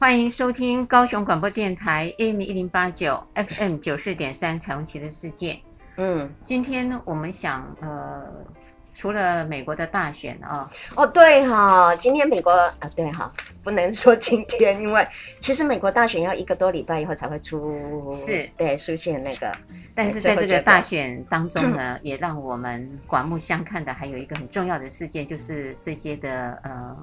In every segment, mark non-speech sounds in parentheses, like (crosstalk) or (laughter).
欢迎收听高雄广播电台 AM 一零八九 FM 九四点三彩虹旗的世界。嗯，今天呢，我们想呃，除了美国的大选啊，哦对哈，今天美国啊对哈，不能说今天，因为其实美国大选要一个多礼拜以后才会出，是对出现那个，但是在这个大选当中呢，(laughs) 也让我们刮目相看的还有一个很重要的事件，就是这些的呃。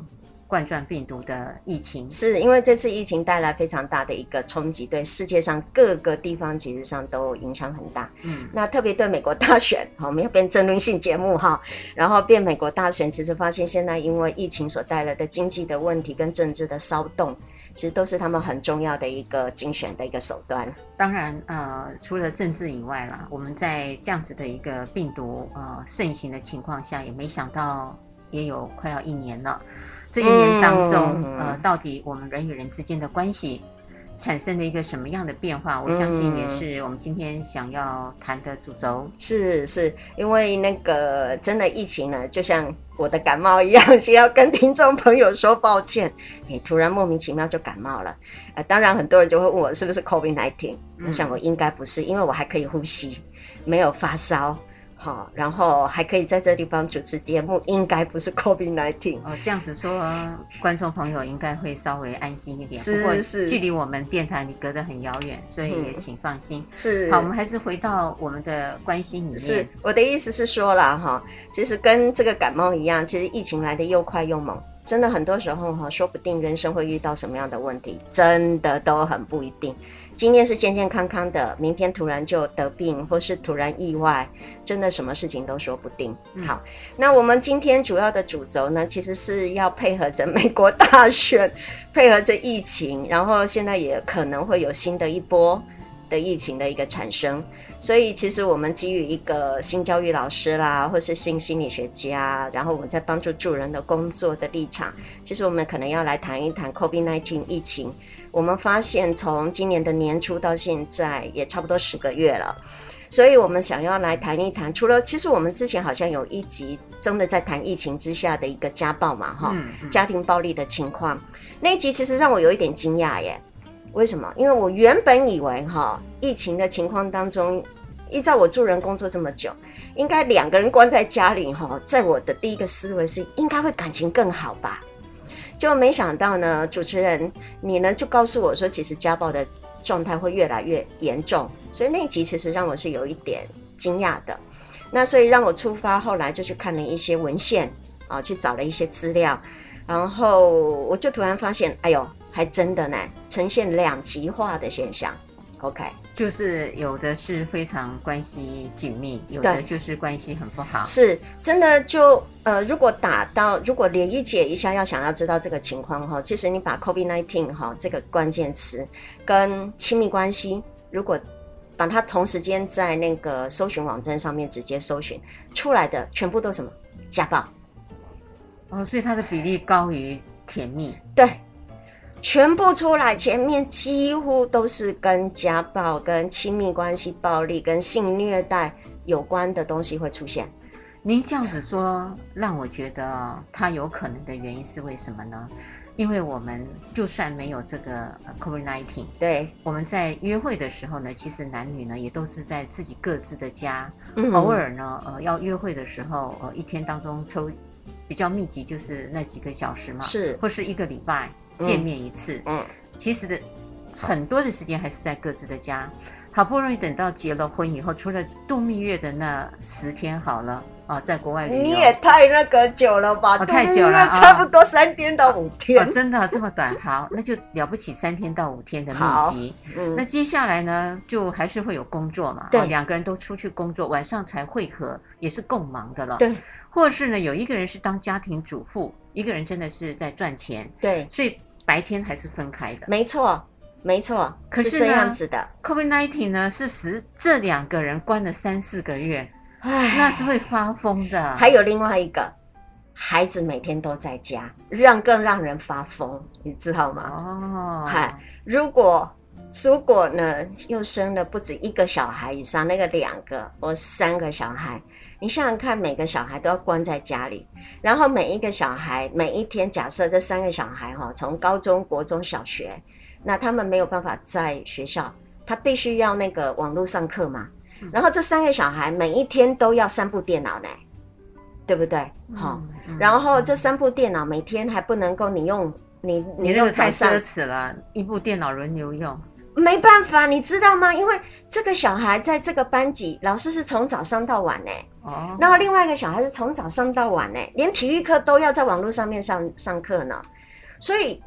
冠状病毒的疫情，是因为这次疫情带来非常大的一个冲击，对世界上各个地方其实上都影响很大。嗯，那特别对美国大选，好，我们要变争论性节目哈，(laughs) 然后变美国大选，其实发现现在因为疫情所带来的经济的问题跟政治的骚动，其实都是他们很重要的一个竞选的一个手段。当然，呃，除了政治以外啦，我们在这样子的一个病毒呃盛行的情况下，也没想到也有快要一年了。这一年当中，嗯、呃，到底我们人与人之间的关系产生了一个什么样的变化？我相信也是我们今天想要谈的主轴。是是，因为那个真的疫情呢，就像我的感冒一样，(laughs) 需要跟听众朋友说抱歉。你突然莫名其妙就感冒了，呃，当然很多人就会问我是不是 COVID-19，我想我应该不是，因为我还可以呼吸，没有发烧。好，然后还可以在这地方主持节目，应该不是 (laughs) COVID-19 哦。这样子说，观众朋友应该会稍微安心一点。是是是，距离我们电台你隔得很遥远，所以也请放心。嗯、是。好，我们还是回到我们的关心里面。是，我的意思是说了哈，其实跟这个感冒一样，其实疫情来的又快又猛，真的很多时候哈，说不定人生会遇到什么样的问题，真的都很不一定。今天是健健康康的，明天突然就得病，或是突然意外，真的什么事情都说不定。嗯、好，那我们今天主要的主轴呢，其实是要配合着美国大选，配合着疫情，然后现在也可能会有新的一波的疫情的一个产生，所以其实我们基于一个新教育老师啦，或是新心理学家，然后我们在帮助助人的工作的立场，其实我们可能要来谈一谈 COVID-19 疫情。我们发现，从今年的年初到现在，也差不多十个月了，所以我们想要来谈一谈。除了，其实我们之前好像有一集真的在谈疫情之下的一个家暴嘛，哈、嗯嗯，家庭暴力的情况。那一集其实让我有一点惊讶耶。为什么？因为我原本以为哈，疫情的情况当中，依照我助人工作这么久，应该两个人关在家里哈，在我的第一个思维是应该会感情更好吧。就没想到呢，主持人你呢就告诉我说，其实家暴的状态会越来越严重，所以那一集其实让我是有一点惊讶的。那所以让我出发，后来就去看了一些文献啊，去找了一些资料，然后我就突然发现，哎呦，还真的呢，呈现两极化的现象。OK，就是有的是非常关系紧密，有的就是关系很不好。是真的就呃，如果打到，如果连一解一下，要想要知道这个情况哈，其实你把 COVID nineteen 哈这个关键词跟亲密关系，如果把它同时间在那个搜寻网站上面直接搜寻出来的，全部都什么家暴。哦，所以它的比例高于甜蜜。对。全部出来，前面几乎都是跟家暴、跟亲密关系暴力、跟性虐待有关的东西会出现。您这样子说，让我觉得它有可能的原因是为什么呢？因为我们就算没有这个 COVID-19，对，我们在约会的时候呢，其实男女呢也都是在自己各自的家，嗯、偶尔呢，呃，要约会的时候，呃，一天当中抽比较密集，就是那几个小时嘛，是，或是一个礼拜。见面一次，嗯，嗯，其实的很多的时间还是在各自的家，好不容易等到结了婚以后，除了度蜜月的那十天好了啊，在国外旅游，你也太那个久了吧？哦，太久了，差不多三天到五天，哦哦，真的这么短？好，那就了不起，三天到五天的密集。嗯，那接下来呢，就还是会有工作嘛，对，哦，两个人都出去工作，晚上才会合，也是够忙的了。对，或是呢，有一个人是当家庭主妇，一个人真的是在赚钱。对，所以。白天还是分开的，没错。没错，可是，是这样子的。COVID-19 呢，是使这两个人关了三四个月，唉，那是会发疯的。还有另外一个，孩子每天都在家，让更让人发疯，你知道吗？哦，嗨，如果如果呢，又生了不止一个小孩以上，那个两个或三个小孩，你想想看，每个小孩都要关在家里，然后每一个小孩每一天，假设这三个小孩哈，从高中、国中小学。那他们没有办法在学校，他必须要那个网络上课嘛。嗯、然后这三个小孩每一天都要三部电脑呢，对不对？好、嗯嗯，然后这三部电脑每天还不能够你用你你用太奢侈了，一部电脑轮流用，没办法，你知道吗？因为这个小孩在这个班级，老师是从早上到晚呢。哦。然后另外一个小孩是从早上到晚呢，连体育课都要在网络上面上上课呢，所以。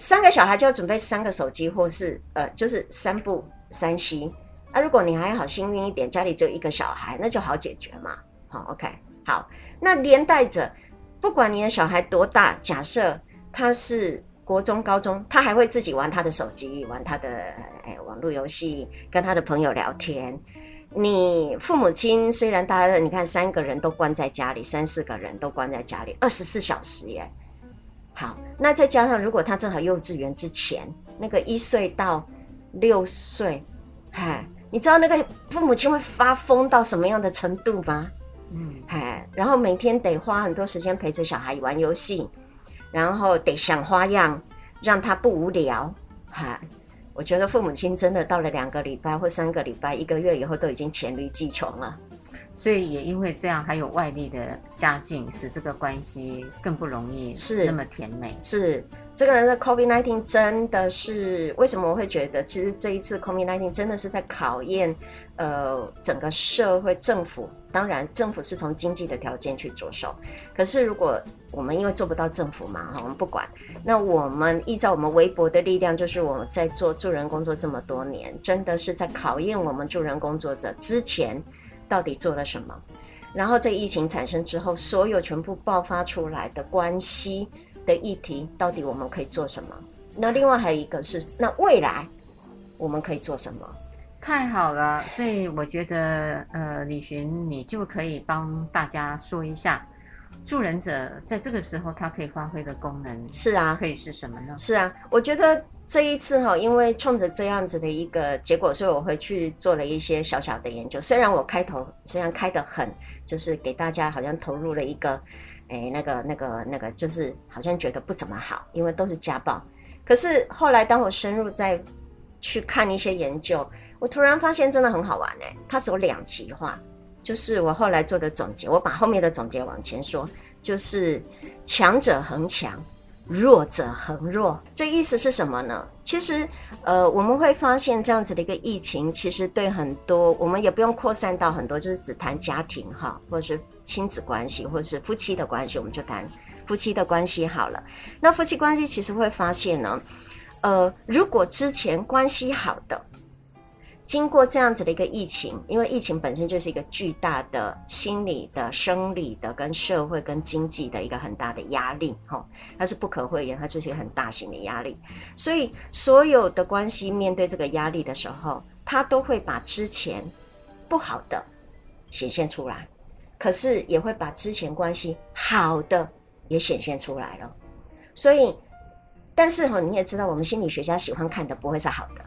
三个小孩就要准备三个手机，或是呃，就是三部三 C。啊，如果你还好幸运一点，家里只有一个小孩，那就好解决嘛。好，OK，好。那连带着，不管你的小孩多大，假设他是国中、高中，他还会自己玩他的手机，玩他的哎网络游戏，跟他的朋友聊天。你父母亲虽然大家你看三个人都关在家里，三四个人都关在家里，二十四小时耶。好，那再加上如果他正好幼稚园之前那个一岁到六岁，嗨，你知道那个父母亲会发疯到什么样的程度吗？嗯，嗨，然后每天得花很多时间陪着小孩玩游戏，然后得想花样让他不无聊，哈，我觉得父母亲真的到了两个礼拜或三个礼拜、一个月以后都已经黔驴技穷了。所以也因为这样，还有外力的加进，使这个关系更不容易是那么甜美。是，是这个人的 COVID-19 真的是为什么我会觉得，其实这一次 COVID-19 真的是在考验呃整个社会政府。当然，政府是从经济的条件去着手。可是如果我们因为做不到政府嘛，哈，我们不管。那我们依照我们微薄的力量，就是我们在做助人工作这么多年，真的是在考验我们助人工作者之前。到底做了什么？然后这疫情产生之后，所有全部爆发出来的关系的议题，到底我们可以做什么？那另外还有一个是，那未来我们可以做什么？太好了，所以我觉得，呃，李寻，你就可以帮大家说一下，助人者在这个时候他可以发挥的功能是啊，可以是什么呢？是啊，我觉得。这一次哈，因为冲着这样子的一个结果，所以我回去做了一些小小的研究。虽然我开头虽然开得很，就是给大家好像投入了一个，哎，那个那个那个，就是好像觉得不怎么好，因为都是家暴。可是后来当我深入再去看一些研究，我突然发现真的很好玩哎，它走两极化，就是我后来做的总结，我把后面的总结往前说，就是强者恒强。弱者恒弱，这意思是什么呢？其实，呃，我们会发现这样子的一个疫情，其实对很多，我们也不用扩散到很多，就是只谈家庭哈，或者是亲子关系，或者是夫妻的关系，我们就谈夫妻的关系好了。那夫妻关系其实会发现呢，呃，如果之前关系好的。经过这样子的一个疫情，因为疫情本身就是一个巨大的心理的、生理的、跟社会跟经济的一个很大的压力，哈，它是不可讳言，它就是一个很大型的压力。所以所有的关系面对这个压力的时候，它都会把之前不好的显现出来，可是也会把之前关系好的也显现出来了。所以，但是哈，你也知道，我们心理学家喜欢看的不会是好的。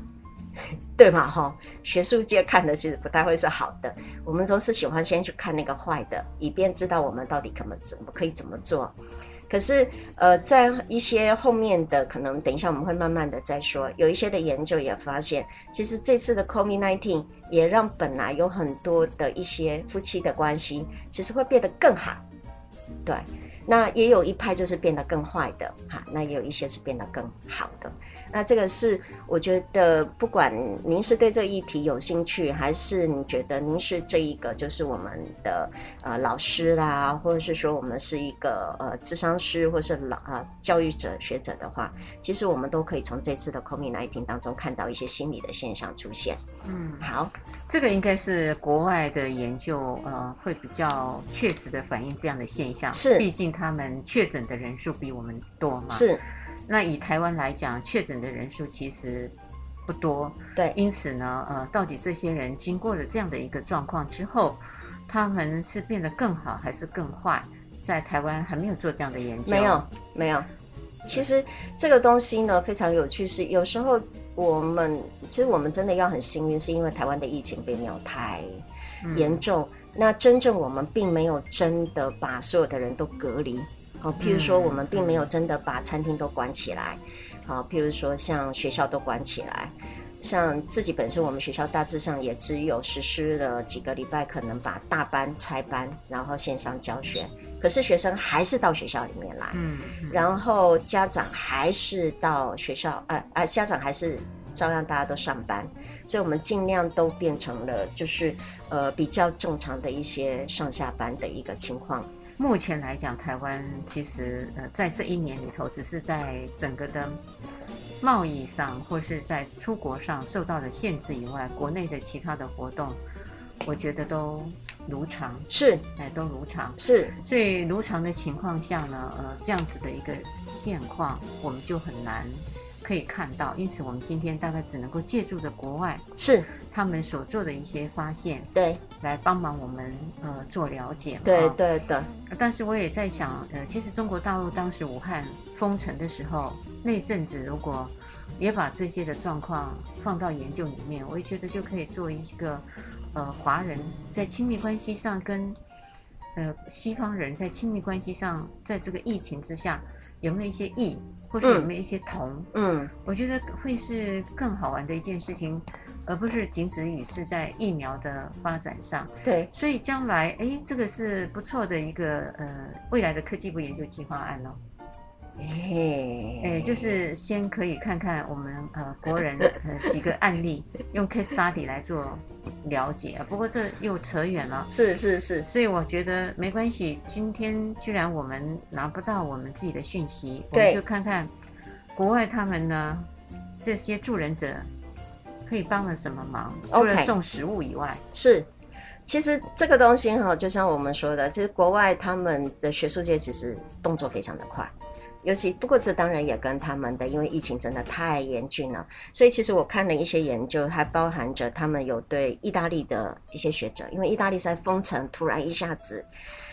(laughs) 对嘛哈，学术界看的其实不太会是好的，我们都是喜欢先去看那个坏的，以便知道我们到底怎么怎么可以怎么做。可是呃，在一些后面的可能，等一下我们会慢慢的再说。有一些的研究也发现，其实这次的 COVID-19 也让本来有很多的一些夫妻的关系，其实会变得更好。对，那也有一派就是变得更坏的哈，那也有一些是变得更好的。那这个是我觉得，不管您是对这议题有兴趣，还是你觉得您是这一个就是我们的呃老师啦，或者是说我们是一个呃智商师，或是老啊、呃、教育者学者的话，其实我们都可以从这次的 COVID-19 当中看到一些心理的现象出现。嗯，好，这个应该是国外的研究，呃，会比较确实的反映这样的现象。是，毕竟他们确诊的人数比我们多嘛。是。那以台湾来讲，确诊的人数其实不多。对，因此呢，呃，到底这些人经过了这样的一个状况之后，他们是变得更好还是更坏？在台湾还没有做这样的研究。没有，没有。其实这个东西呢，非常有趣，是有时候我们其实我们真的要很幸运，是因为台湾的疫情并没有太严重。嗯那真正我们并没有真的把所有的人都隔离，好，譬如说我们并没有真的把餐厅都关起来，好，譬如说像学校都关起来，像自己本身我们学校大致上也只有实施了几个礼拜，可能把大班拆班，然后线上教学，可是学生还是到学校里面来，嗯，然后家长还是到学校，呃呃，家长还是照样大家都上班。所以，我们尽量都变成了，就是呃比较正常的一些上下班的一个情况。目前来讲，台湾其实呃在这一年里头，只是在整个的贸易上或是在出国上受到了限制以外，国内的其他的活动，我觉得都如常。是，哎，都如常。是，所以如常的情况下呢，呃，这样子的一个现况，我们就很难。可以看到，因此我们今天大概只能够借助着国外是他们所做的一些发现，对，来帮忙我们呃做了解。对对对。但是我也在想，呃，其实中国大陆当时武汉封城的时候，那阵子如果也把这些的状况放到研究里面，我也觉得就可以做一个呃华人在亲密关系上跟呃西方人在亲密关系上，在这个疫情之下有没有一些异。或是有没有一些同，嗯，我觉得会是更好玩的一件事情，而不是仅止于是在疫苗的发展上。对，所以将来，哎，这个是不错的一个呃未来的科技部研究计划案哦。哎，哎，就是先可以看看我们呃国人呃几个案例，用 case study 来做了解。不过这又扯远了。是是是，所以我觉得没关系。今天居然我们拿不到我们自己的讯息，我们就看看国外他们呢这些助人者可以帮了什么忙，除了送食物以外。是，其实这个东西哈，就像我们说的，其实国外他们的学术界其实动作非常的快。尤其不过，这当然也跟他们的，因为疫情真的太严峻了，所以其实我看了一些研究，还包含着他们有对意大利的一些学者，因为意大利在封城，突然一下子，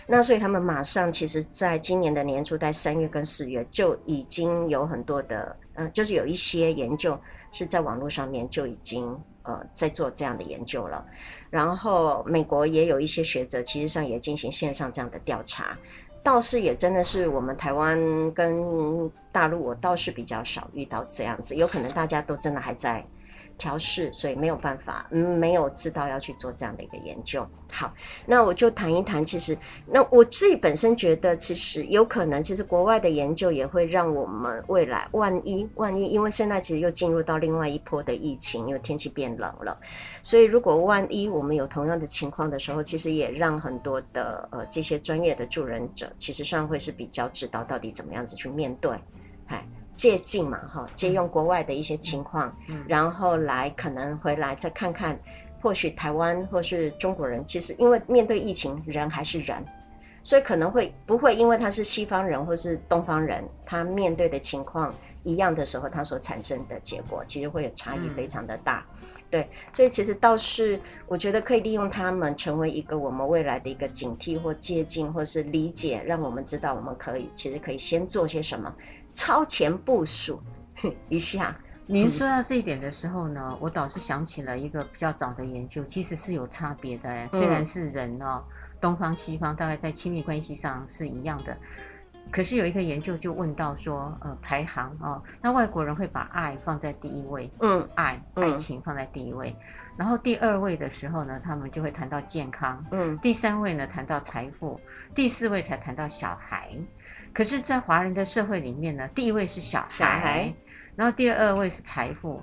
那所以他们马上其实在今年的年初，在三月跟四月就已经有很多的，嗯、呃，就是有一些研究是在网络上面就已经呃在做这样的研究了，然后美国也有一些学者，其实上也进行线上这样的调查。倒是也真的是我们台湾跟大陆，我倒是比较少遇到这样子，有可能大家都真的还在。调试，所以没有办法，嗯，没有知道要去做这样的一个研究。好，那我就谈一谈，其实，那我自己本身觉得，其实有可能，其实国外的研究也会让我们未来，万一万一，因为现在其实又进入到另外一波的疫情，因为天气变冷了，所以如果万一我们有同样的情况的时候，其实也让很多的呃这些专业的助人者，其实上会是比较知道到底怎么样子去面对，借镜嘛，哈，借用国外的一些情况，嗯，然后来可能回来再看看，或许台湾或是中国人，其实因为面对疫情，人还是人，所以可能会不会因为他是西方人或是东方人，他面对的情况一样的时候，他所产生的结果其实会有差异非常的大，嗯，对，所以其实倒是我觉得可以利用他们成为一个我们未来的一个警惕或借镜或是理解，让我们知道我们可以其实可以先做些什么。超前部署一下。您说到这一点的时候呢，我倒是想起了一个比较早的研究，其实是有差别的。虽然是人哦，东方西方大概在亲密关系上是一样的，可是有一个研究就问到说，呃，排行哦，那外国人会把爱放在第一位，嗯，爱爱情放在第一位，然后第二位的时候呢，他们就会谈到健康，嗯，第三位呢谈到财富，第四位才谈到小孩。可是，在华人的社会里面呢，第一位是小孩，小孩，然后第二位是财富，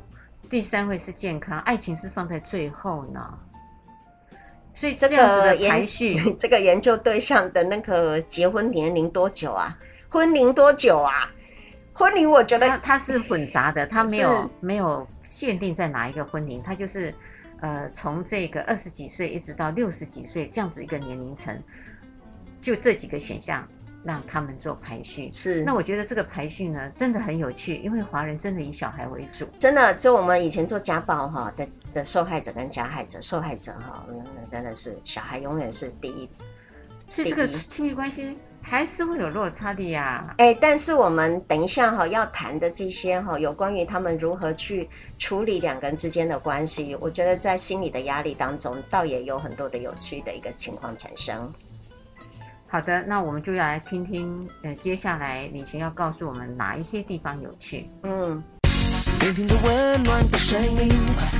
第三位是健康，爱情是放在最后呢。所以这样子的排序，这个，这个研究对象的那个结婚年龄多久啊？婚龄多久啊？婚龄我觉得它，它是混杂的，它没有没有限定在哪一个婚龄，它就是呃从这个二十几岁一直到六十几岁这样子一个年龄层，就这几个选项。让他们做排序。是，那我觉得这个排序呢，真的很有趣，因为华人真的以小孩为主。真的，就我们以前做家暴哈的的受害者跟加害者，受害者哈，那真的是小孩永远是第一。所以这个亲密关系还是会有落差的呀。哎、欸，但是我们等一下哈要谈的这些哈，有关于他们如何去处理两个人之间的关系，我觉得在心理的压力当中，倒也有很多的有趣的一个情况产生。好的，那我们就要来听听，呃，接下来李寻要告诉我们哪一些地方有趣。嗯。聆听着温暖的声音，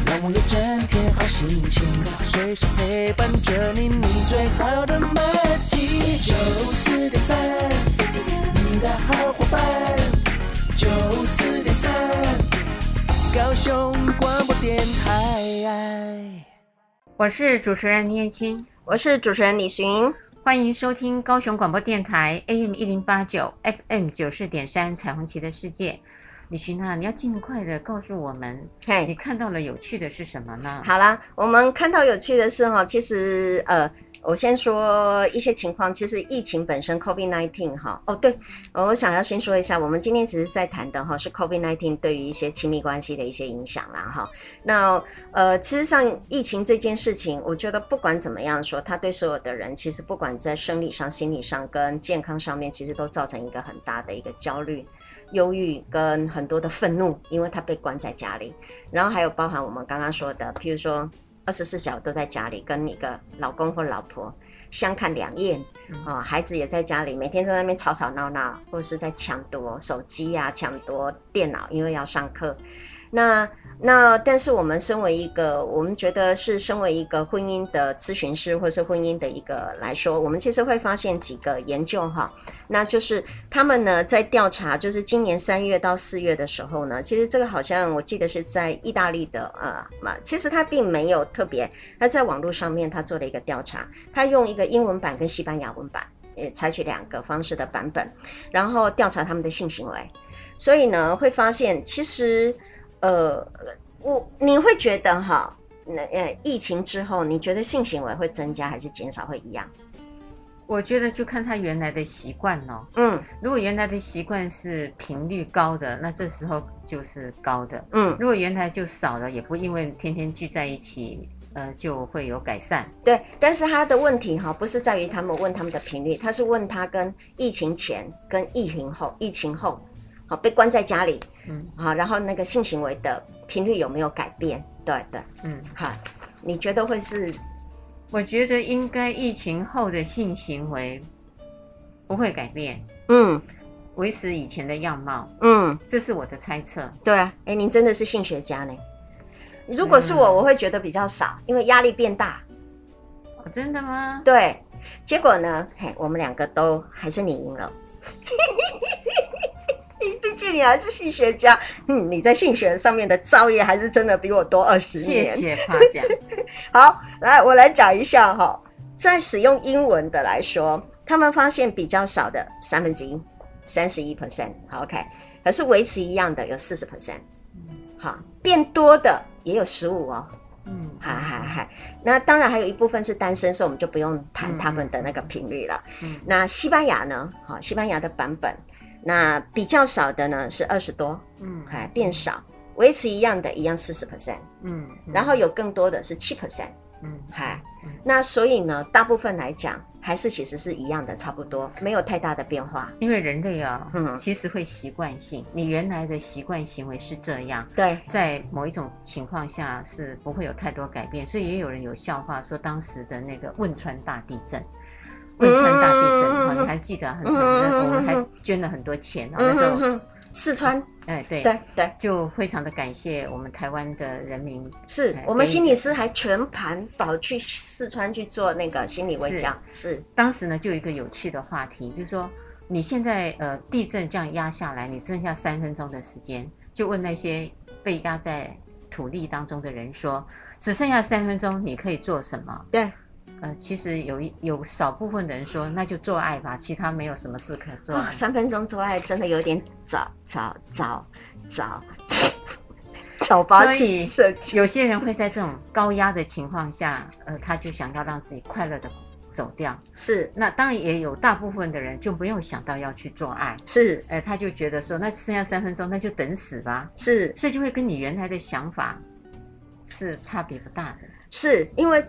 让我有整天好心情，随时陪伴着你，你最好的默契。九四点三，你的好伙伴。九四点三，高雄广播电台。我是主持人倪燕青，我是主持人李寻，欢迎收听高雄广播电台 AM 一零八九 FM 九四点三彩虹旗的世界。李寻娜，你要尽快的告诉我们，嘿，你看到了有趣的是什么呢？好啦，我们看到有趣的是哈，其实呃，我先说一些情况。其实疫情本身，COVID-19 哈，哦对，我想要先说一下，我们今天其实在谈的哈是 COVID-19 对于一些亲密关系的一些影响啦哈。那呃，其实上疫情这件事情，我觉得不管怎么样说，它对所有的人，其实不管在生理上、心理上跟健康上面，其实都造成一个很大的一个焦虑。忧郁跟很多的愤怒，因为他被关在家里，然后还有包含我们刚刚说的，譬如说二十四小时都在家里，跟一个老公或老婆相看两厌，哦，孩子也在家里，每天在那边吵吵闹闹，或是在抢夺手机呀、啊，抢夺电脑，因为要上课，那。那但是我们身为一个，我们觉得是身为一个婚姻的咨询师，或是婚姻的一个来说，我们其实会发现几个研究哈，那就是他们呢在调查，就是今年三月到四月的时候呢，其实这个好像我记得是在意大利的呃嘛，其实他并没有特别，他在网络上面他做了一个调查，他用一个英文版跟西班牙文版，也采取两个方式的版本，然后调查他们的性行为，所以呢会发现其实。呃，我你会觉得哈，那呃，疫情之后，你觉得性行为会增加还是减少，会一样？我觉得就看他原来的习惯咯。嗯，如果原来的习惯是频率高的，那这时候就是高的。嗯，如果原来就少了，也不因为天天聚在一起，呃，就会有改善。对，但是他的问题哈，不是在于他们问他们的频率，他是问他跟疫情前跟疫情后，疫情后。好，被关在家里，嗯，好，然后那个性行为的频率有没有改变？对对，嗯，好，你觉得会是？我觉得应该疫情后的性行为不会改变，嗯，维持以前的样貌，嗯，这是我的猜测。对啊，哎，您真的是性学家呢？如果是我，我会觉得比较少，因为压力变大。哦，真的吗？对，结果呢？嘿，我们两个都还是你赢了。(laughs) 毕竟你还是性学家，嗯，你在性学上面的造诣还是真的比我多二十年。谢谢夸奖。(laughs) 好，来我来讲一下哈，在使用英文的来说，他们发现比较少的三分之一，三十一 percent，好 OK，可是维持一样的有四十 percent，好，变多的也有十五哦。嗯，嗨嗨嗨，那当然还有一部分是单身，所以我们就不用谈他们的那个频率了。嗯，那西班牙呢？好，西班牙的版本。那比较少的呢是二十多，嗯，还变少，维持一样的，一样四十 percent，嗯，然后有更多的是七 percent，嗯，还，那所以呢，大部分来讲还是其实是一样的，差不多，没有太大的变化。因为人类啊，嗯，其实会习惯性，你原来的习惯行为是这样，对，在某一种情况下是不会有太多改变，所以也有人有笑话说当时的那个汶川大地震。汶川大地震，哈、嗯，你还记得很？很、嗯，我们还捐了很多钱。那时候，四川，哎，对对对，就非常的感谢我们台湾的人民。是我们心理师还全盘跑去四川去做那个心理卫教。是，是当时呢，就有一个有趣的话题，就是说，你现在呃地震这样压下来，你剩下三分钟的时间，就问那些被压在土地当中的人说，只剩下三分钟，你可以做什么？对。呃，其实有一有少部分的人说，那就做爱吧，其他没有什么事可做。哦，三分钟做爱真的有点早早早早 (laughs) 早把起。所以有些人会在这种高压的情况下，呃，他就想要让自己快乐的走掉。是，那当然也有大部分的人就没有想到要去做爱，是，呃，他就觉得说，那剩下三分钟，那就等死吧。是，所以就会跟你原来的想法是差别不大的。是因为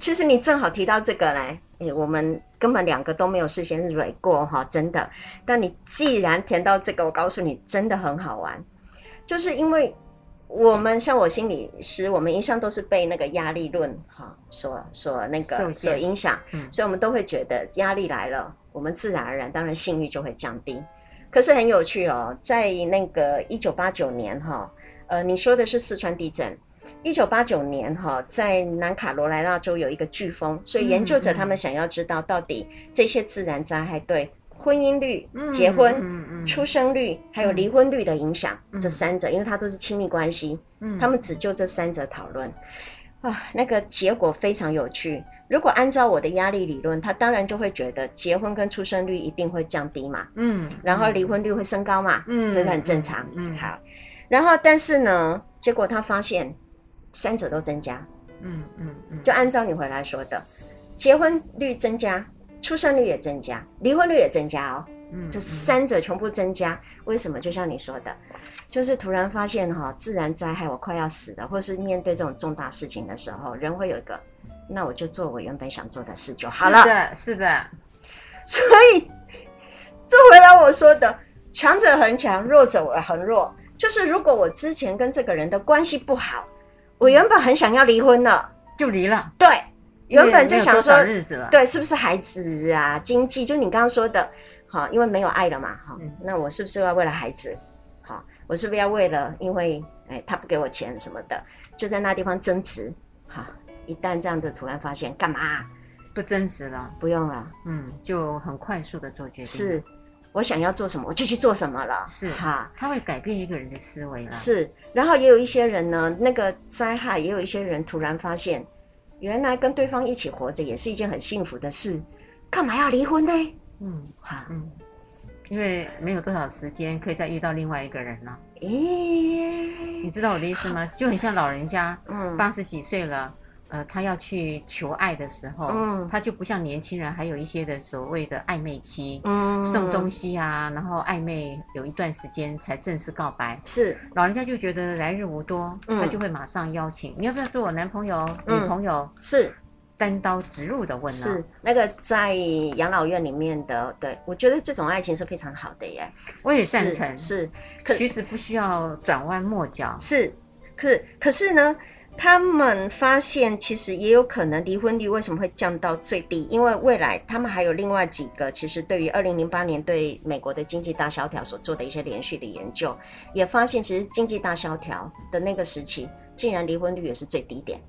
其实你正好提到这个嘞，哎，我们根本两个都没有事先蕊过哈，真的。但你既然填到这个，我告诉你，真的很好玩，就是因为。我们像我心理师，我们一向都是被那个压力论哈所所那个所影响，嗯，所以我们都会觉得压力来了，我们自然而然当然性欲就会降低。可是很有趣哦，在那个一九八九年哈，呃，你说的是四川地震，一九八九年哈，在南卡罗来纳州有一个飓风，所以研究者他们想要知道到底这些自然灾害对。婚姻率、结婚、出生率，还有离婚率的影响，嗯、这三者，因为它都是亲密关系，嗯、他们只就这三者讨论。啊，那个结果非常有趣。如果按照我的压力理论，他当然就会觉得结婚跟出生率一定会降低嘛，嗯，然后离婚率会升高嘛，嗯，这个很正常，嗯，好。然后，但是呢，结果他发现三者都增加，嗯嗯嗯，就按照你回来说的，结婚率增加。出生率也增加，离婚率也增加哦。嗯，这三者全部增加，嗯、为什么？就像你说的，就是突然发现哈、哦，自然灾害我快要死了，或是面对这种重大事情的时候，人会有一个，那我就做我原本想做的事就好了。是的，是的。(laughs) 所以，这回来我说的，强者恒强，弱者恒弱。就是如果我之前跟这个人的关系不好，我原本很想要离婚了，就离了。对。原本就想说，对，是不是孩子啊？经济，就你刚刚说的，好，因为没有爱了嘛，哈，嗯、那我是不是要为了孩子？好，我是不是要为了，因为哎，他不给我钱什么的，就在那地方争执。好，一旦这样子突然发现，干嘛不争执了？不用了，嗯，就很快速的做决定。是，我想要做什么，我就去做什么了。是哈，他会改变一个人的思维了。是，然后也有一些人呢，那个灾害，也有一些人突然发现。原来跟对方一起活着也是一件很幸福的事，干嘛要离婚呢？嗯，好，嗯，因为没有多少时间可以再遇到另外一个人了。咦、欸，你知道我的意思吗？就很像老人家，嗯，八十几岁了。呃，他要去求爱的时候，嗯，他就不像年轻人，还有一些的所谓的暧昧期，嗯，送东西啊，然后暧昧有一段时间才正式告白。是，老人家就觉得来日无多，嗯，他就会马上邀请，你要不要做我男朋友、女朋友？是，单刀直入的问了。是，那个在养老院里面的，对，我觉得这种爱情是非常好的耶。我也赞成，是，其实不需要转弯抹角。是，可可是呢？他们发现，其实也有可能离婚率为什么会降到最低？因为未来他们还有另外几个，其实对于二零零八年对美国的经济大萧条所做的一些连续的研究，也发现其实经济大萧条的那个时期，竟然离婚率也是最低点，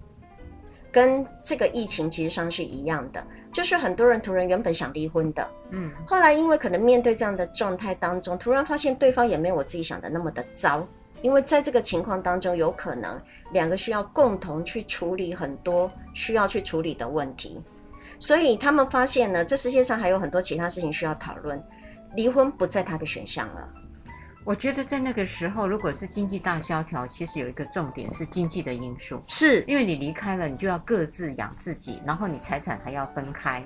跟这个疫情其实上是一样的，就是很多人突然原本想离婚的，嗯，后来因为可能面对这样的状态当中，突然发现对方也没有我自己想的那么的糟。因为在这个情况当中，有可能两个需要共同去处理很多需要去处理的问题，所以他们发现呢，这世界上还有很多其他事情需要讨论，离婚不在他的选项了。我觉得在那个时候，如果是经济大萧条，其实有一个重点是经济的因素，是因为你离开了，你就要各自养自己，然后你财产还要分开，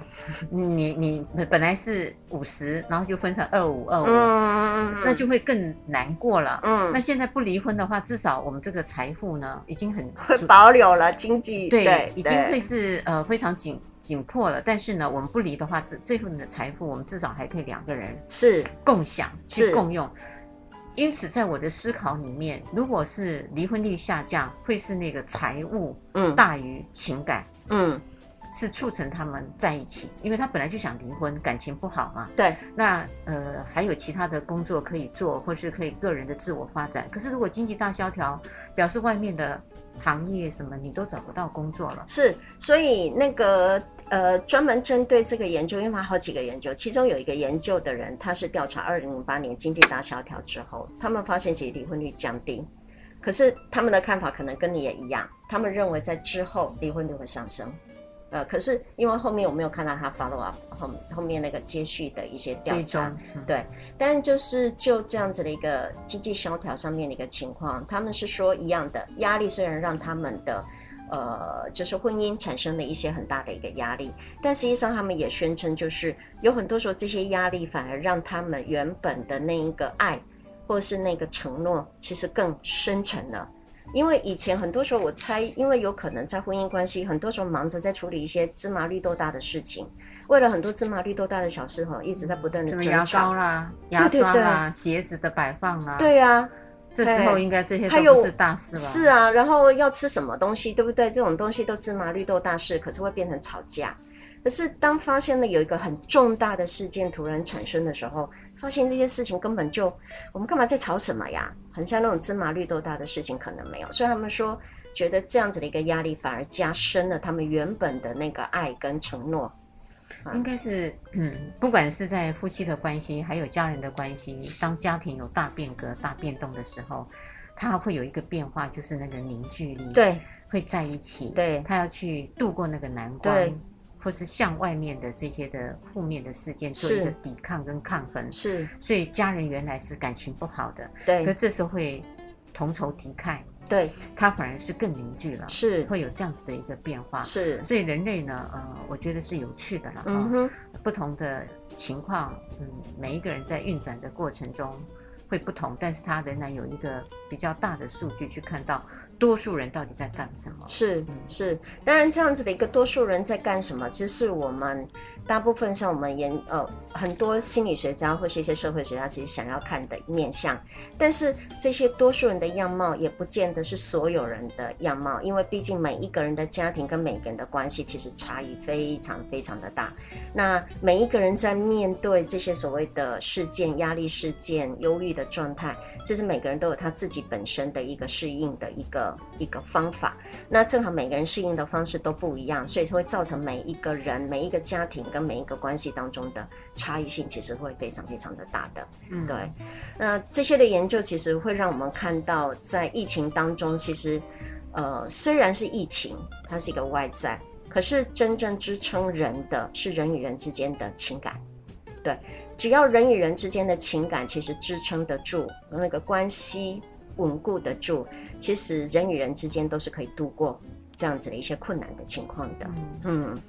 你你本来是五十，然后就分成二五二五，嗯，那就会更难过了。嗯，那现在不离婚的话，至少我们这个财富呢，已经很会保留了经济，对，对已经会是呃非常紧紧迫了。但是呢，我们不离的话，这这份的财富，我们至少还可以两个人是共享，是共用。因此，在我的思考里面，如果是离婚率下降，会是那个财务嗯大于情感嗯，是促成他们在一起，因为他本来就想离婚，感情不好嘛。对，那呃还有其他的工作可以做，或是可以个人的自我发展。可是如果经济大萧条，表示外面的行业什么你都找不到工作了。是，所以那个。呃，专门针对这个研究，因为他好几个研究，其中有一个研究的人，他是调查二零零八年经济大萧条之后，他们发现其实离婚率降低，可是他们的看法可能跟你也一样，他们认为在之后离婚率会上升。呃，可是因为后面我没有看到他 follow up 后后面那个接续的一些调查，嗯、对，但就是就这样子的一个经济萧条上面的一个情况，他们是说一样的，压力虽然让他们的。呃，就是婚姻产生了一些很大的一个压力。但实际上，他们也宣称，就是有很多时候这些压力反而让他们原本的那一个爱，或是那个承诺，其实更深沉了。因为以前很多时候，我猜，因为有可能在婚姻关系，很多时候忙着在处理一些芝麻绿豆大的事情，为了很多芝麻绿豆大的小事哈，一直在不断的争吵。什么牙膏啦、牙刷啦、鞋子的摆放啊。对呀、啊，这时候应该这些都不是大事了。是啊，然后要吃什么东西，对不对？这种东西都芝麻绿豆大事，可是会变成吵架。可是当发现了有一个很重大的事件突然产生的时候，发现这些事情根本就，我们干嘛在吵什么呀？很像那种芝麻绿豆大的事情可能没有，所以他们说觉得这样子的一个压力反而加深了他们原本的那个爱跟承诺。应该是，嗯，不管是在夫妻的关系，还有家人的关系，当家庭有大变革、大变动的时候，他会有一个变化，就是那个凝聚力，对，会在一起，对，他要去度过那个难关。对或是向外面的这些的负面的事件做一个抵抗跟抗衡，是，所以家人原来是感情不好的，对，可这时候会同仇敌忾，对，它反而是更凝聚了，是，会有这样子的一个变化，是，所以人类呢，呃，我觉得是有趣的了，嗯哼，不同的情况，嗯，每一个人在运转的过程中会不同，但是它仍然有一个比较大的数据去看到。多数人到底在干什么？是是，当然这样子的一个多数人在干什么，其实是我们大部分像我们研呃很多心理学家或是一些社会学家其实想要看的面相。但是这些多数人的样貌也不见得是所有人的样貌，因为毕竟每一个人的家庭跟每个人的关系其实差异非常非常的大。那每一个人在面对这些所谓的事件、压力事件、忧郁的状态，这是每个人都有他自己本身的一个适应的一个。一个方法，那正好每个人适应的方式都不一样，所以会造成每一个人、每一个家庭跟每一个关系当中的差异性，其实会非常非常的大的。嗯，对。那这些的研究其实会让我们看到，在疫情当中，其实呃虽然是疫情，它是一个外在，可是真正支撑人的是人与人之间的情感。对，只要人与人之间的情感其实支撑得住那个关系。稳固得住，其实人与人之间都是可以度过这样子的一些困难的情况的。嗯，嗯，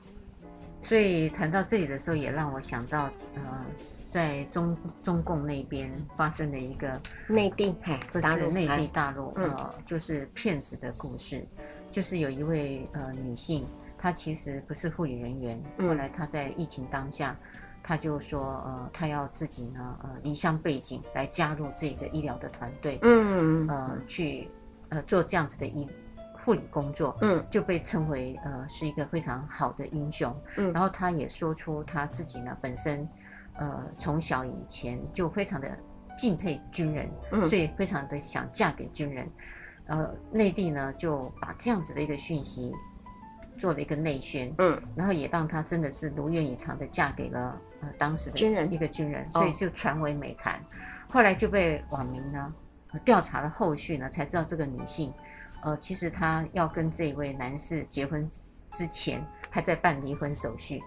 所以谈到这里的时候，也让我想到，呃，在中中共那边发生的一个内地，哎，不是内地大陆，嗯、呃，就是骗子的故事，就是有一位呃女性，她其实不是护理人员，后来她在疫情当下。他就说，呃，他要自己呢，呃，离乡背井来加入这个医疗的团队，嗯，呃，去，呃，做这样子的医护理工作，嗯，就被称为，呃，是一个非常好的英雄，嗯，然后他也说出他自己呢，本身，呃，从小以前就非常的敬佩军人，嗯，所以非常的想嫁给军人，呃，内地呢就把这样子的一个讯息。做了一个内宣，嗯，然后也让她真的是如愿以偿的嫁给了呃当时的军人。一个军人，所以就传为美谈。后来就被网民呢调查了后续呢，才知道这个女性，呃，其实她要跟这位男士结婚之前还在办离婚手续，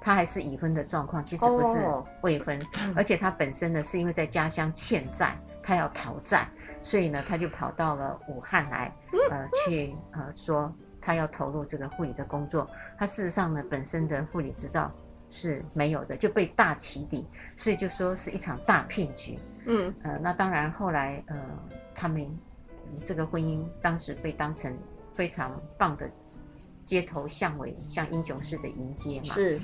她还是已婚的状况，其实不是未婚，而且她本身呢是因为在家乡欠债，她要讨债，所以呢她就跑到了武汉来，呃，去呃说。她要投入这个护理的工作，她事实上呢，本身的护理执照是没有的，就被大起底，所以就说是一场大骗局。嗯，呃，那当然后来呃，他们这个婚姻当时被当成非常棒的街头巷尾，像英雄似的迎接嘛。是，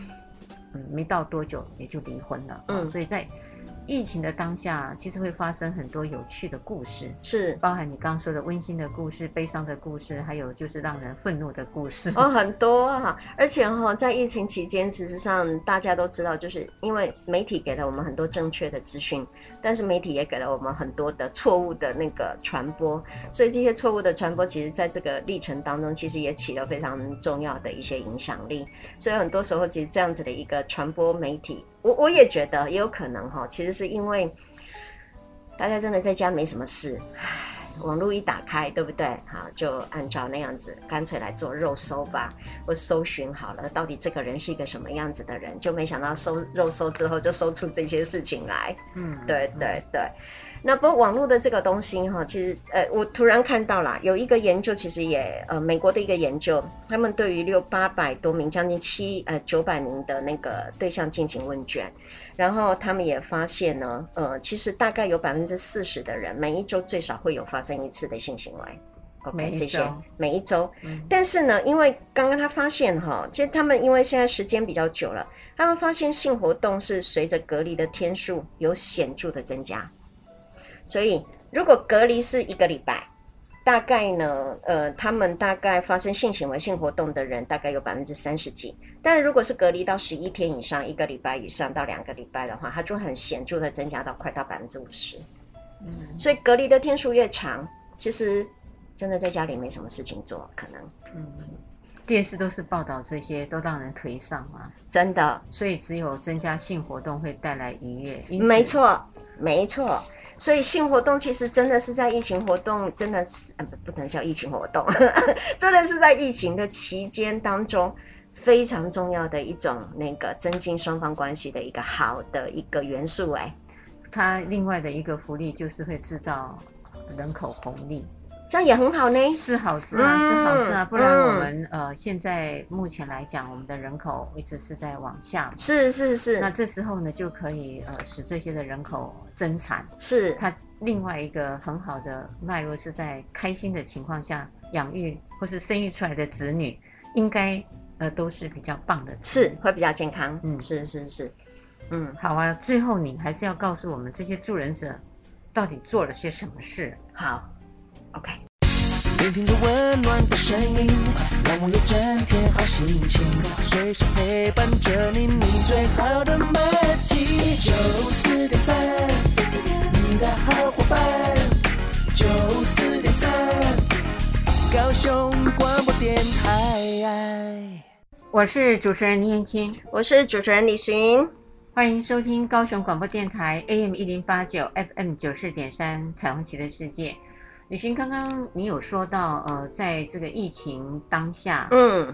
嗯，没到多久也就离婚了。嗯，所以在。疫情的当下，其实会发生很多有趣的故事，是包含你刚刚说的温馨的故事、悲伤的故事，还有就是让人愤怒的故事哦，很多啊！而且哈、哦，在疫情期间，事实上大家都知道，就是因为媒体给了我们很多正确的资讯，但是媒体也给了我们很多的错误的那个传播，所以这些错误的传播，其实在这个历程当中，其实也起了非常重要的一些影响力。所以很多时候，其实这样子的一个传播媒体。我我也觉得也有可能哈，其实是因为大家真的在家没什么事，唉，网络一打开，对不对？好，就按照那样子，干脆来做肉搜吧，我搜寻好了，到底这个人是一个什么样子的人，就没想到搜肉搜之后就搜出这些事情来。嗯，对对对。那不过网络的这个东西哈，其实呃，我突然看到了有一个研究，其实也呃，美国的一个研究，他们对于六八百多名，将近七呃九百名的那个对象进行问卷，然后他们也发现呢，呃，其实大概有百分之四十的人每一周最少会有发生一次的性行为。OK，这些每一周，嗯、但是呢，因为刚刚他发现哈，其实他们因为现在时间比较久了，他们发现性活动是随着隔离的天数有显著的增加。所以如果隔离是一个礼拜，大概呢，呃，他们大概发生性行为、性活动的人大概有百分之三十几。但如果是隔离到十一天以上，一个礼拜以上到两个礼拜的话，它就很显著的增加到快到百分之五十。嗯，所以隔离的天数越长，其实。真的在家里没什么事情做，可能，嗯，电视都是报道这些，都让人颓丧啊，真的。所以只有增加性活动会带来愉悦，没错，没错。所以性活动其实真的是在疫情活动，真的是呃不不能叫疫情活动，(laughs) 真的是在疫情的期间当中非常重要的一种那个增进双方关系的一个好的一个元素。哎，它另外的一个福利就是会制造人口红利。这样也很好呢，是好事啊，嗯、是好事啊，不然我们、嗯、呃，现在目前来讲，我们的人口一直是在往下，是是是。那这时候呢，就可以呃，使这些的人口增产，是。它另外一个很好的脉络，是在开心的情况下养育或是生育出来的子女，应该呃都是比较棒的，是会比较健康，嗯，是是是，嗯，好啊。最后你还是要告诉我们这些助人者到底做了些什么事，好。OK，聆听着温暖的声音，让我有整天好心情，随时陪伴着你，你最好的默契。九四点三，你的好伙伴。九四点三，高雄广播电台。我是主持人倪燕青，我是主持人李寻，欢迎收听高雄广播电台 AM 一零八九 FM 九四点三彩虹旗的世界。李寻，刚刚你有说到，呃，在这个疫情当下，嗯，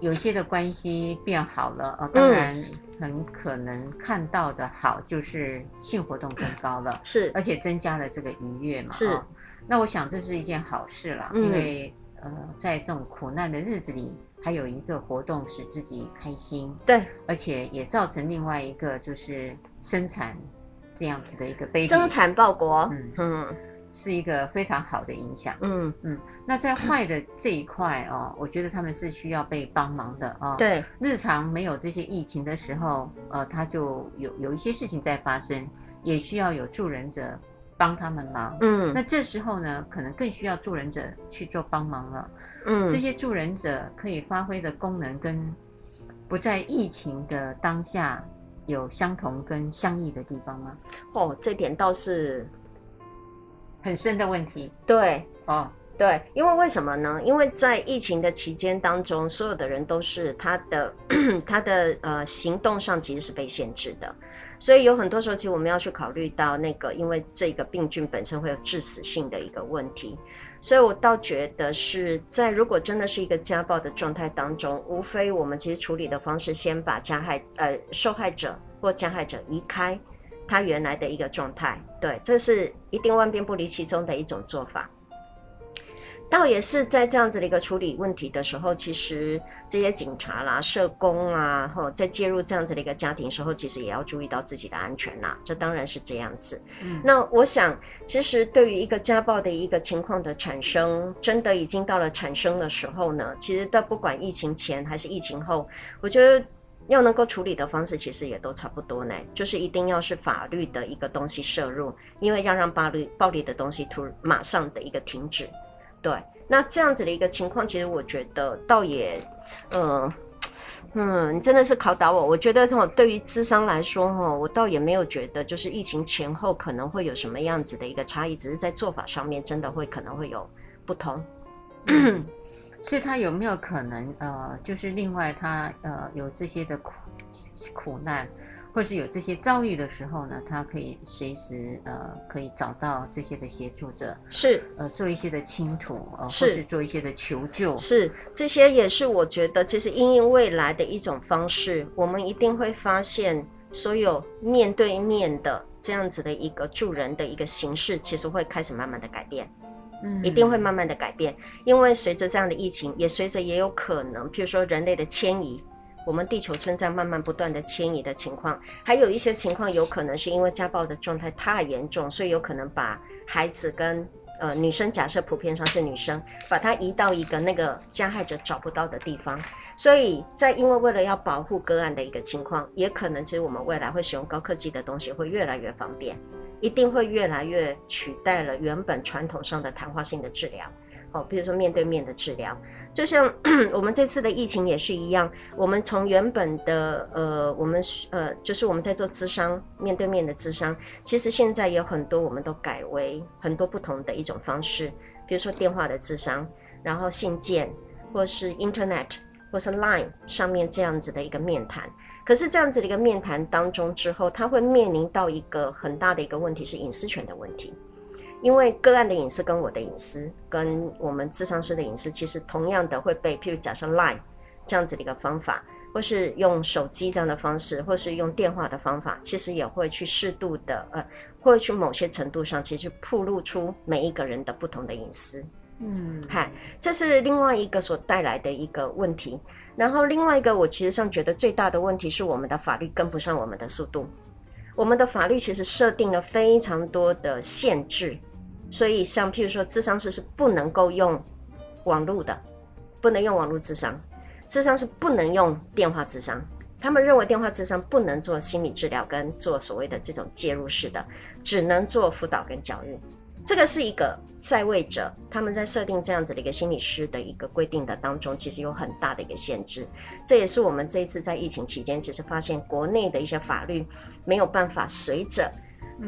有些的关系变好了，呃，当然很可能看到的好就是性活动增高了，是，而且增加了这个愉悦嘛，是。哦，那我想这是一件好事啦，嗯，因为呃，在这种苦难的日子里，还有一个活动使自己开心，对，而且也造成另外一个就是生产这样子的一个悲剧，增产报国，嗯。嗯。是一个非常好的影响。嗯嗯，那在坏的这一块哦，我觉得他们是需要被帮忙的哦。对，日常没有这些疫情的时候，呃，他就有有一些事情在发生，也需要有助人者帮他们忙。嗯，那这时候呢，可能更需要助人者去做帮忙了。嗯，这些助人者可以发挥的功能跟不在疫情的当下有相同跟相异的地方吗？哦，这点倒是。很深的问题，对，哦，对，因为为什么呢？因为在疫情的期间当中，所有的人都是他的 (clears throat) 他的呃行动上其实是被限制的，所以有很多时候，其实我们要去考虑到那个，因为这个病菌本身会有致死性的一个问题，所以我倒觉得是在如果真的是一个家暴的状态当中，无非我们其实处理的方式，先把加害呃受害者或加害者移开。他原来的一个状态，对，这是一定万变不离其宗的一种做法。倒也是在这样子的一个处理问题的时候，其实这些警察啦、社工啊，吼，在介入这样子的一个家庭时候，其实也要注意到自己的安全啦。这当然是这样子。嗯，那我想，其实对于一个家暴的一个情况的产生，真的已经到了产生的时候呢，其实到不管疫情前还是疫情后，我觉得。要能够处理的方式，其实也都差不多呢，就是一定要是法律的一个东西摄入，因为要让暴力暴力的东西突马上的一个停止。对，那这样子的一个情况，其实我觉得倒也，嗯嗯，你真的是考倒我。我觉得这种对于智商来说，哈，我倒也没有觉得就是疫情前后可能会有什么样子的一个差异，只是在做法上面真的会可能会有不同。所以他有没有可能，呃，就是另外他呃有这些的苦苦难，或是有这些遭遇的时候呢，他可以随时呃可以找到这些的协助者，是呃做一些的倾吐，呃，是或是做一些的求救，是这些也是我觉得其实因应未来的一种方式，我们一定会发现所有面对面的这样子的一个助人的一个形式，其实会开始慢慢的改变。嗯，一定会慢慢的改变，因为随着这样的疫情，也随着也有可能，譬如说人类的迁移，我们地球村在慢慢不断的迁移的情况，还有一些情况有可能是因为家暴的状态太严重，所以有可能把孩子跟呃女生，假设普遍上是女生，把她移到一个那个加害者找不到的地方，所以在因为为了要保护个案的一个情况，也可能其实我们未来会使用高科技的东西会越来越方便。一定会越来越取代了原本传统上的谈话性的治疗，哦，比如说面对面的治疗，就像 (clears throat) 我们这次的疫情也是一样，我们从原本的呃，我们呃，就是我们在做咨商面对面的咨商，其实现在有很多我们都改为很多不同的一种方式，比如说电话的咨商，然后信件，或是 Internet，或是 Line 上面这样子的一个面谈。可是这样子的一个面谈当中之后，他会面临到一个很大的一个问题，是隐私权的问题。因为个案的隐私跟我的隐私，跟我们智商师的隐私，其实同样的会被，譬如假设 Line 这样子的一个方法，或是用手机这样的方式，或是用电话的方法，其实也会去适度的，呃，会去某些程度上，其实暴露出每一个人的不同的隐私。嗯，嗨，这是另外一个所带来的一个问题。然后另外一个，我其实上觉得最大的问题是我们的法律跟不上我们的速度。我们的法律其实设定了非常多的限制，所以像譬如说，智商是是不能够用网络的，不能用网络智商，智商是不能用电话智商。他们认为电话智商不能做心理治疗跟做所谓的这种介入式的，只能做辅导跟教育。这个是一个在位者，他们在设定这样子的一个心理师的一个规定的当中，其实有很大的一个限制。这也是我们这一次在疫情期间，其实发现国内的一些法律没有办法随着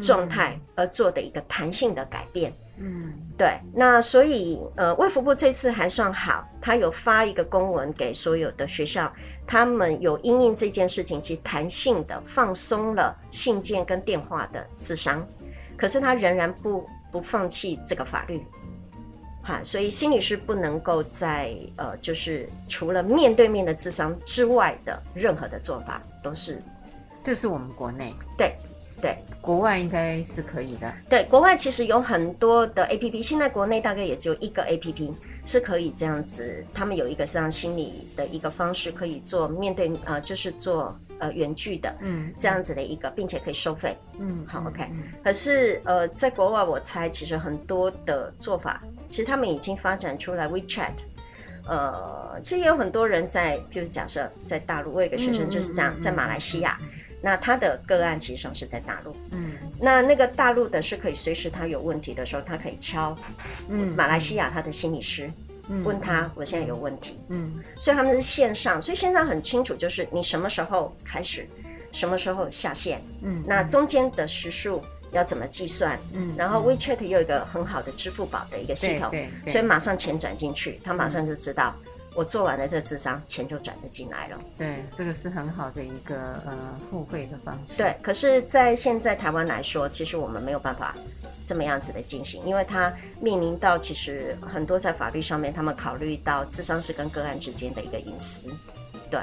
状态而做的一个弹性的改变。嗯，对。那所以，呃，卫福部这次还算好，他有发一个公文给所有的学校，他们有因应这件事情，其实弹性的放松了信件跟电话的智商，可是他仍然不。不放弃这个法律，哈，所以心理师不能够在呃，就是除了面对面的智商之外的任何的做法都是，这是我们国内，对对，国外应该是可以的，对，国外其实有很多的 APP，现在国内大概也只有一个 APP 是可以这样子，他们有一个这样心理的一个方式可以做面对呃，就是做。呃，远距的，嗯，这样子的一个，并且可以收费，嗯，好，OK。可是，呃，在国外，我猜其实很多的做法，其实他们已经发展出来 WeChat。呃，其实有很多人在，譬如假设在大陆，我有一个学生就是这样，在马来西亚，那他的个案其实上是在大陆，嗯，那那个大陆的是可以随时他有问题的时候，他可以敲，嗯，马来西亚他的心理师。问他，我现在有问题。嗯，所以他们是线上，所以线上很清楚，就是你什么时候开始，什么时候下线。嗯，那中间的时数要怎么计算？嗯，然后 WeChat 又有一个很好的支付宝的一个系统，对，所以马上钱转进去，他马上就知道我做完了这个咨商，钱就转得进来了。对，这个是很好的一个呃付费的方式。对，可是，在现在台湾来说，其实我们没有办法。这么样子的进行，因为他面临到其实很多在法律上面，他们考虑到智商是跟个案之间的一个隐私，对，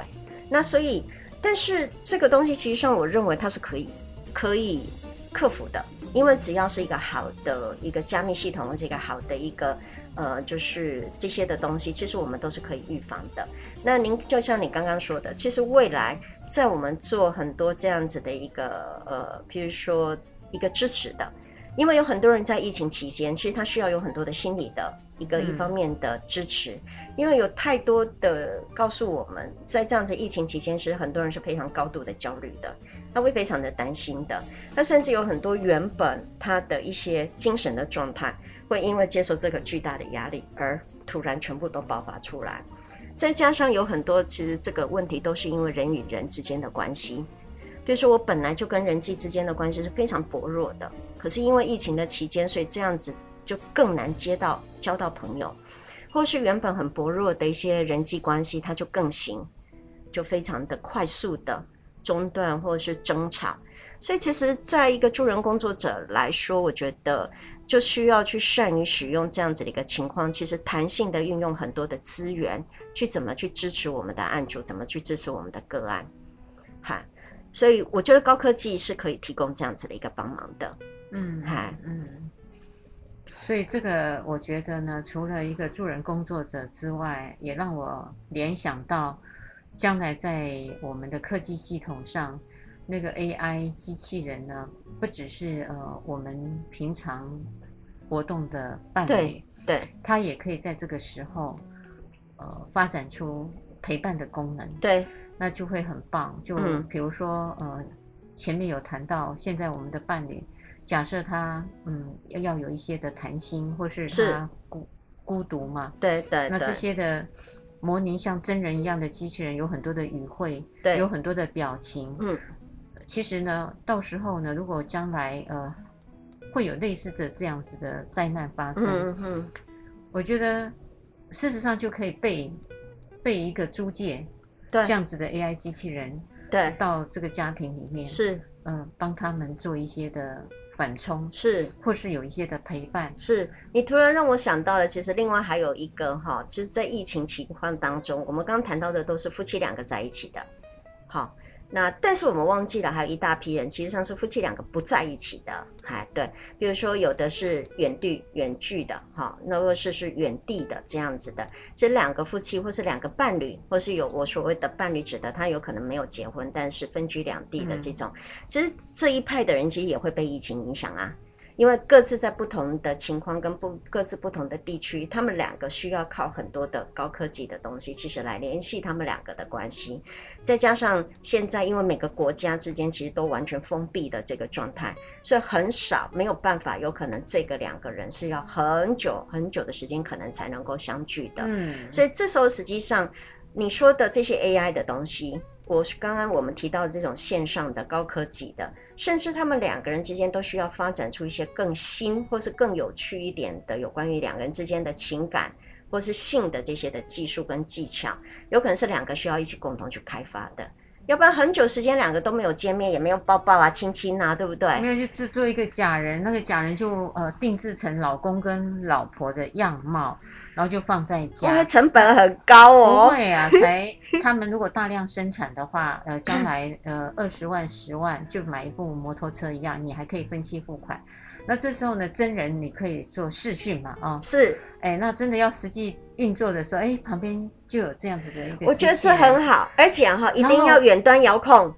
那所以，但是这个东西其实上我认为它是可以可以克服的，因为只要是一个好的一个加密系统，或是一个好的一个呃，就是这些的东西，其实我们都是可以预防的。那您就像你刚刚说的，其实未来在我们做很多这样子的一个呃，譬如说一个支持的。因为有很多人在疫情期间，其实他需要有很多的心理的一个一方面的支持。嗯、因为有太多的告诉我们在这样子疫情期间，是很多人是非常高度的焦虑的，他会非常的担心的。他甚至有很多原本他的一些精神的状态，会因为接受这个巨大的压力而突然全部都爆发出来。再加上有很多其实这个问题都是因为人与人之间的关系。比如说，我本来就跟人际之间的关系是非常薄弱的，可是因为疫情的期间，所以这样子就更难接到交到朋友，或是原本很薄弱的一些人际关系，它就更行，就非常的快速的中断或者是争吵。所以，其实在一个助人工作者来说，我觉得就需要去善于使用这样子的一个情况，其实弹性的运用很多的资源，去怎么去支持我们的案主，怎么去支持我们的个案，哈。所以我觉得高科技是可以提供这样子的一个帮忙的。嗯，嗨，嗯。所以这个我觉得呢，除了一个助人工作者之外，也让我联想到将来在我们的科技系统上，那个 AI 机器人呢，不只是呃我们平常活动的伴侣，对，对，它也可以在这个时候呃发展出陪伴的功能，对，那就会很棒。就比如说、嗯、呃前面有谈到，现在我们的伴侣。假设他嗯要要有一些的谈心，或是他孤孤独嘛，对对，那这些的模拟像真人一样的机器人，有很多的语汇，对，有很多的表情，嗯，其实呢，到时候呢，如果将来呃会有类似的这样子的灾难发生，嗯嗯，我觉得事实上就可以备备一个租借对这样子的 AI 机器人，对，到这个家庭里面是嗯帮他们做一些的。缓冲是，或是有一些的陪伴。是你突然让我想到了，其实另外还有一个哈，其实，在疫情情况当中，我们刚刚谈到的都是夫妻两个在一起的，好。那但是我们忘记了，还有一大批人，其实上是夫妻两个不在一起的，哎，对，比如说有的是远地远距的，哈，那或是是远地的这样子的，这两个夫妻或是两个伴侣，或是有我所谓的伴侣指的，他有可能没有结婚，但是分居两地的这种，嗯、其实这一派的人其实也会被疫情影响啊。因为各自在不同的情况跟不各自不同的地区，他们两个需要靠很多的高科技的东西，其实来联系他们两个的关系。再加上现在，因为每个国家之间其实都完全封闭的这个状态，所以很少没有办法，有可能这个两个人是要很久很久的时间，可能才能够相聚的。嗯，所以这时候实际上你说的这些 AI 的东西。我刚刚我们提到的这种线上的高科技的，甚至他们两个人之间都需要发展出一些更新或是更有趣一点的有关于两个人之间的情感或是性的这些的技术跟技巧，有可能是两个需要一起共同去开发的。要不然很久时间两个都没有见面，也没有抱抱啊、亲亲啊，对不对？没有就制作一个假人，那个假人就呃定制成老公跟老婆的样貌，然后就放在家。哇，成本很高哦。不会啊，(laughs) 才他们如果大量生产的话，呃，将来呃二十万、十万就买一部摩托车一样，你还可以分期付款。那这时候呢，真人你可以做试训嘛，啊、哦，是，哎，那真的要实际运作的时候，哎，旁边就有这样子的一个，我觉得这很好，而且哈，一定要远端遥控，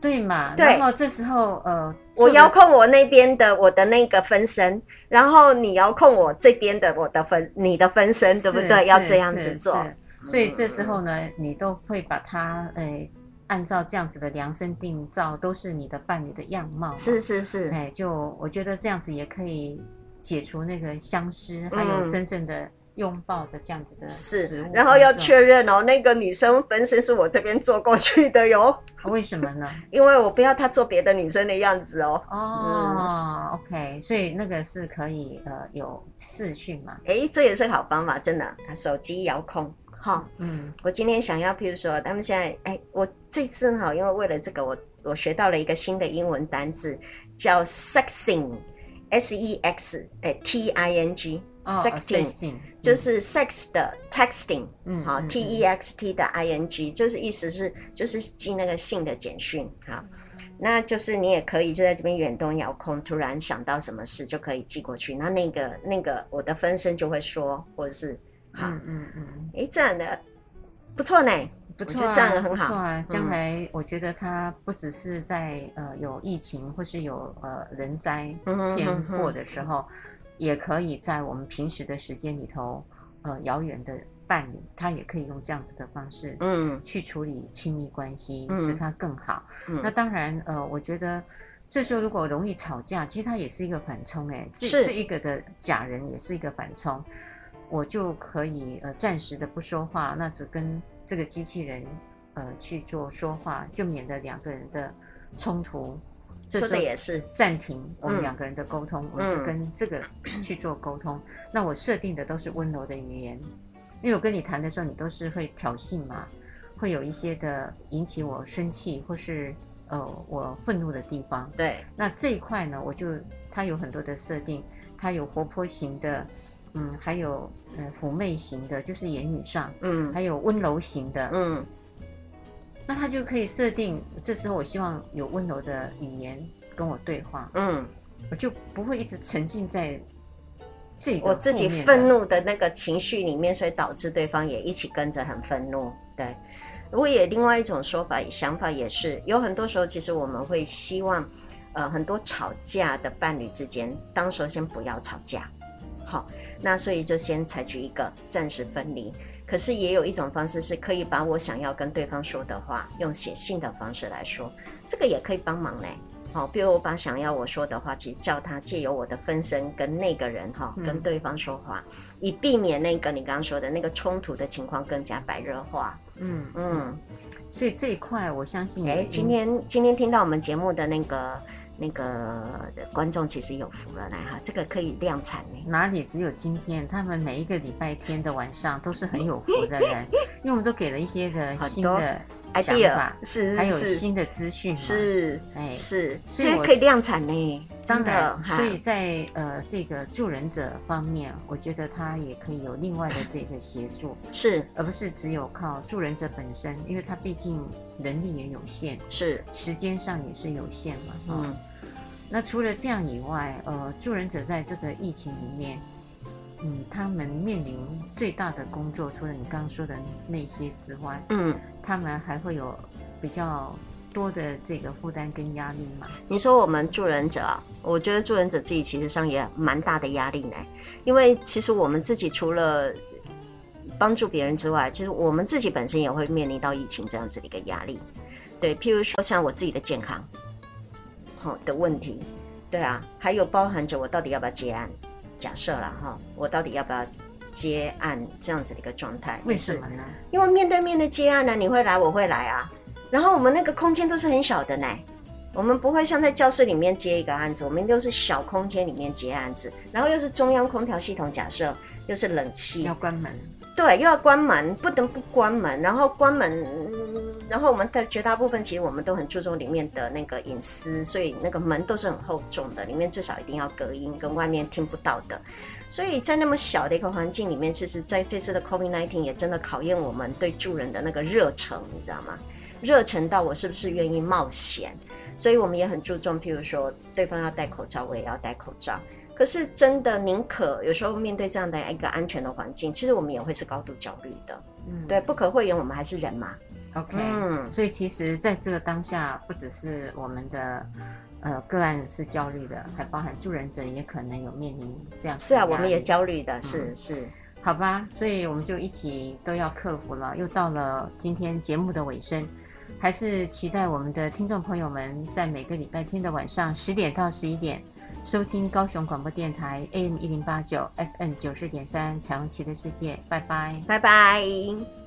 对嘛？对，然后这时候呃，我遥控我那边的我的那个分身，然后你遥控我这边的我的分你的分身，对不对？要这样子做，所以这时候呢，你都会把它，哎。按照这样子的量身定造，都是你的伴侣的样貌。是是是，哎，就我觉得这样子也可以解除那个相思，嗯、还有真正的拥抱的这样子的是。然后要确认哦，那个女生分身是我这边坐过去的哟。为什么呢？(laughs) 因为我不要她做别的女生的样子哦。哦、嗯、，OK，所以那个是可以呃有视讯嘛？哎，这也是好方法，真的，手机遥控。哈，嗯，我今天想要，譬如说，他们现在，哎，我这次哈，因为为了这个，我我学到了一个新的英文单字，叫 sexting，s e x，哎，t i n g，sexting，就是 sex 的 texting，嗯，好，t e x t 的 i n g，就是意思是就是寄那个性的简讯，好，那就是你也可以就在这边远东遥控，突然想到什么事就可以寄过去，那那个那个我的分身就会说，或者是。好，嗯嗯嗯，哎，这样的不错呢，不错啊，这样很好。不错啊，将来我觉得它不只是在呃有疫情或是有呃人灾天祸的时候，也可以在我们平时的时间里头，呃遥远的伴侣，他也可以用这样子的方式，嗯，去处理亲密关系，嗯，使他更好。嗯，那当然，呃，我觉得这时候如果容易吵架，其实它也是一个反冲，哎，是这一个的假人也是一个反冲。我就可以呃暂时的不说话，那只跟这个机器人呃去做说话，就免得两个人的冲突。这说的也是暂停我们两个人的沟通，嗯、我们就跟这个去做沟通。嗯、那我设定的都是温柔的语言，因为我跟你谈的时候，你都是会挑衅嘛，会有一些的引起我生气或是呃我愤怒的地方。对，那这一块呢，我就它有很多的设定，它有活泼型的。嗯，还有呃妩媚型的，就是言语上，嗯，还有温柔型的，嗯。那他就可以设定，这时候我希望有温柔的语言跟我对话，嗯，我就不会一直沉浸在这个我自己愤怒的那个情绪里面，所以导致对方也一起跟着很愤怒。对，如果也另外一种说法想法也是，有很多时候其实我们会希望，呃，很多吵架的伴侣之间，当时候先不要吵架，好，那所以就先采取一个暂时分离。可是也有一种方式是可以把我想要跟对方说的话用写信的方式来说，这个也可以帮忙嘞。好，比如我把想要我说的话，其实叫他借由我的分身跟那个人哈，跟对方说话，嗯、以避免那个你刚刚说的那个冲突的情况更加白热化。嗯嗯，所以这一块我相信，哎，今天今天听到我们节目的那个。那个观众其实有福了，来哈，这个可以量产呢。哪里只有今天？他们每一个礼拜天的晚上都是很有福的人，(laughs) 因为我们都给了一些的新的 idea，是还有新的资讯，是，哎，是，所以可以量产呢。真的，所以在呃这个助人者方面，我觉得他也可以有另外的这个协助，是，而不是只有靠助人者本身，因为他毕竟能力也有限，是，时间上也是有限嘛，嗯。那除了这样以外，呃，助人者在这个疫情里面，嗯，他们面临最大的工作，除了你刚刚说的那些之外，嗯，他们还会有比较多的这个负担跟压力吗？你说我们助人者啊，我觉得助人者自己其实上也蛮大的压力呢，因为其实我们自己除了帮助别人之外，其实我们自己本身也会面临到疫情这样子的一个压力，对，譬如说像我自己的健康。好的问题，对啊，还有包含着我到底要不要接案？假设了哈，我到底要不要接案这样子的一个状态？为什么呢？因为面对面的接案呢，你会来，我会来啊。然后我们那个空间都是很小的呢，我们不会像在教室里面接一个案子，我们都是小空间里面接案子，然后又是中央空调系统，假设又是冷气，要关门。对，又要关门，不能不关门。然后关门，然后我们的绝大部分其实我们都很注重里面的那个隐私，所以那个门都是很厚重的，里面至少一定要隔音，跟外面听不到的。所以在那么小的一个环境里面，其实在这次的 COVID-19 也真的考验我们对助人的那个热忱，你知道吗？热忱到我是不是愿意冒险？所以我们也很注重，譬如说对方要戴口罩，我也要戴口罩。可是真的宁可有时候面对这样的一个安全的环境，其实我们也会是高度焦虑的。嗯，对，不可讳言，我们还是人嘛。OK，嗯，所以其实在这个当下，不只是我们的呃个案是焦虑的，还包含助人者也可能有面临这样。是啊，我们也焦虑的，是、嗯、是。好吧，所以我们就一起都要克服了。又到了今天节目的尾声，还是期待我们的听众朋友们在每个礼拜天的晚上十点到十一点。收听高雄广播电台 AM 一零八九 FN 九四点三彩虹旗的世界，拜拜，拜拜。